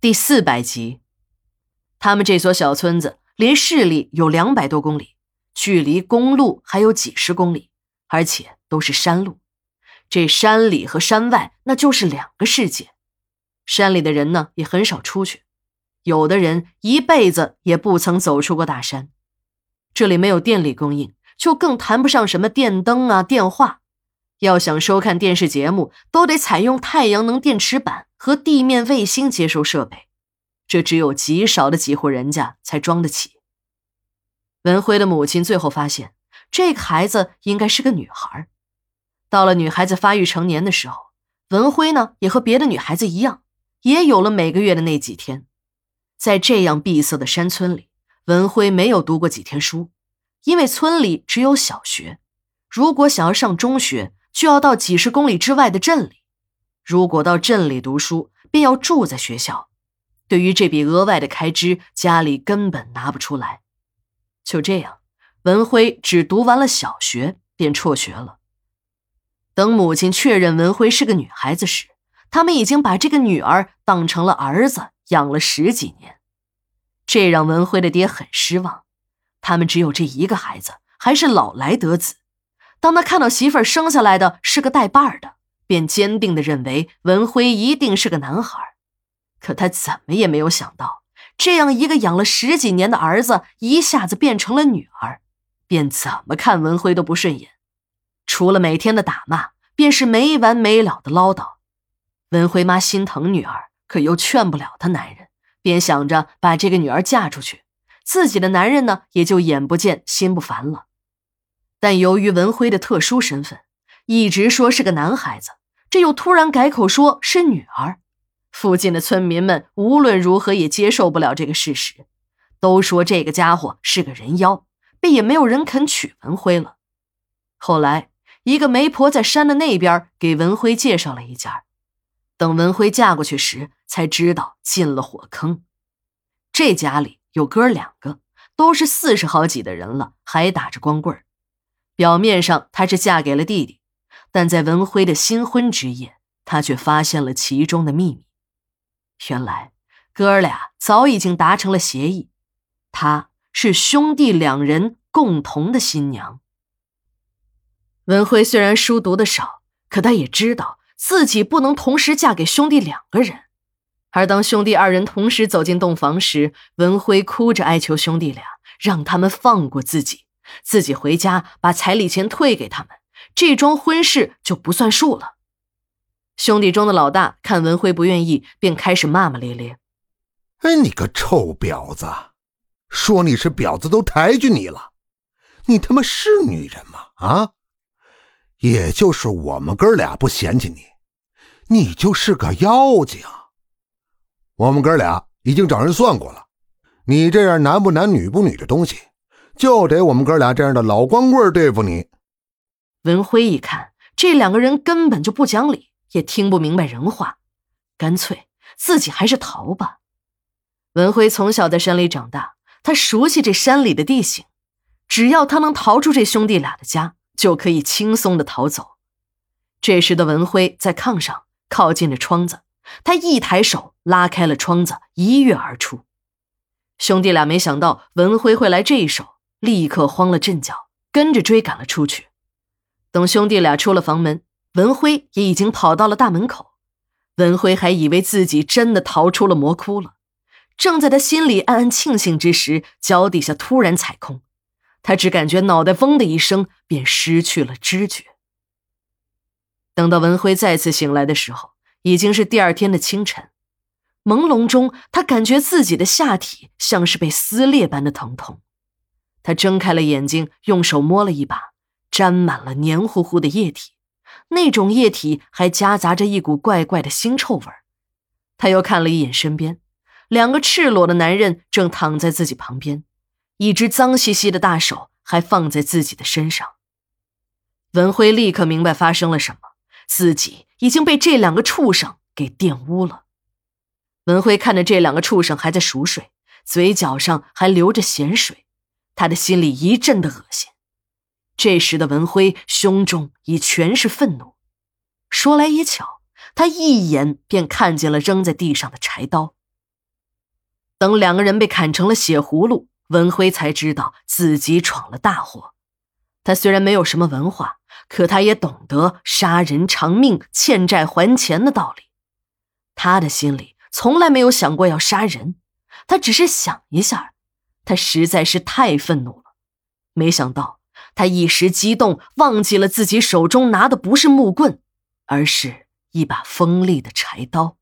第四百集，他们这所小村子离市里有两百多公里，距离公路还有几十公里，而且都是山路。这山里和山外那就是两个世界。山里的人呢也很少出去，有的人一辈子也不曾走出过大山。这里没有电力供应，就更谈不上什么电灯啊、电话。要想收看电视节目，都得采用太阳能电池板和地面卫星接收设备，这只有极少的几户人家才装得起。文辉的母亲最后发现，这个孩子应该是个女孩。到了女孩子发育成年的时候，文辉呢也和别的女孩子一样，也有了每个月的那几天。在这样闭塞的山村里，文辉没有读过几天书，因为村里只有小学，如果想要上中学。就要到几十公里之外的镇里，如果到镇里读书，便要住在学校。对于这笔额外的开支，家里根本拿不出来。就这样，文辉只读完了小学，便辍学了。等母亲确认文辉是个女孩子时，他们已经把这个女儿当成了儿子养了十几年，这让文辉的爹很失望。他们只有这一个孩子，还是老来得子。当他看到媳妇儿生下来的是个带把儿的，便坚定地认为文辉一定是个男孩。可他怎么也没有想到，这样一个养了十几年的儿子一下子变成了女儿，便怎么看文辉都不顺眼。除了每天的打骂，便是没完没了的唠叨。文辉妈心疼女儿，可又劝不了她男人，便想着把这个女儿嫁出去，自己的男人呢也就眼不见心不烦了。但由于文辉的特殊身份，一直说是个男孩子，这又突然改口说是女儿，附近的村民们无论如何也接受不了这个事实，都说这个家伙是个人妖，便也没有人肯娶文辉了。后来，一个媒婆在山的那边给文辉介绍了一家，等文辉嫁过去时，才知道进了火坑。这家里有哥两个，都是四十好几的人了，还打着光棍。表面上她是嫁给了弟弟，但在文辉的新婚之夜，他却发现了其中的秘密。原来哥俩早已经达成了协议，她是兄弟两人共同的新娘。文辉虽然书读的少，可他也知道自己不能同时嫁给兄弟两个人。而当兄弟二人同时走进洞房时，文辉哭着哀求兄弟俩，让他们放过自己。自己回家把彩礼钱退给他们，这桩婚事就不算数了。兄弟中的老大看文辉不愿意，便开始骂骂咧咧：“哎，你个臭婊子！说你是婊子都抬举你了，你他妈是女人吗？啊！也就是我们哥俩不嫌弃你，你就是个妖精。我们哥俩已经找人算过了，你这样男不男女不女的东西。”就得我们哥俩这样的老光棍对付你。文辉一看，这两个人根本就不讲理，也听不明白人话，干脆自己还是逃吧。文辉从小在山里长大，他熟悉这山里的地形，只要他能逃出这兄弟俩的家，就可以轻松的逃走。这时的文辉在炕上靠近着窗子，他一抬手拉开了窗子，一跃而出。兄弟俩没想到文辉会来这一手。立刻慌了阵脚，跟着追赶了出去。等兄弟俩出了房门，文辉也已经跑到了大门口。文辉还以为自己真的逃出了魔窟了。正在他心里暗暗庆幸之时，脚底下突然踩空，他只感觉脑袋嗡的一声，便失去了知觉。等到文辉再次醒来的时候，已经是第二天的清晨。朦胧中，他感觉自己的下体像是被撕裂般的疼痛。他睁开了眼睛，用手摸了一把，沾满了黏糊糊的液体，那种液体还夹杂着一股怪怪的腥臭味他又看了一眼身边，两个赤裸的男人正躺在自己旁边，一只脏兮兮的大手还放在自己的身上。文辉立刻明白发生了什么，自己已经被这两个畜生给玷污了。文辉看着这两个畜生还在熟睡，嘴角上还流着咸水。他的心里一阵的恶心，这时的文辉胸中已全是愤怒。说来也巧，他一眼便看见了扔在地上的柴刀，等两个人被砍成了血葫芦，文辉才知道自己闯了大祸。他虽然没有什么文化，可他也懂得杀人偿命、欠债还钱的道理。他的心里从来没有想过要杀人，他只是想一下。他实在是太愤怒了，没想到他一时激动，忘记了自己手中拿的不是木棍，而是一把锋利的柴刀。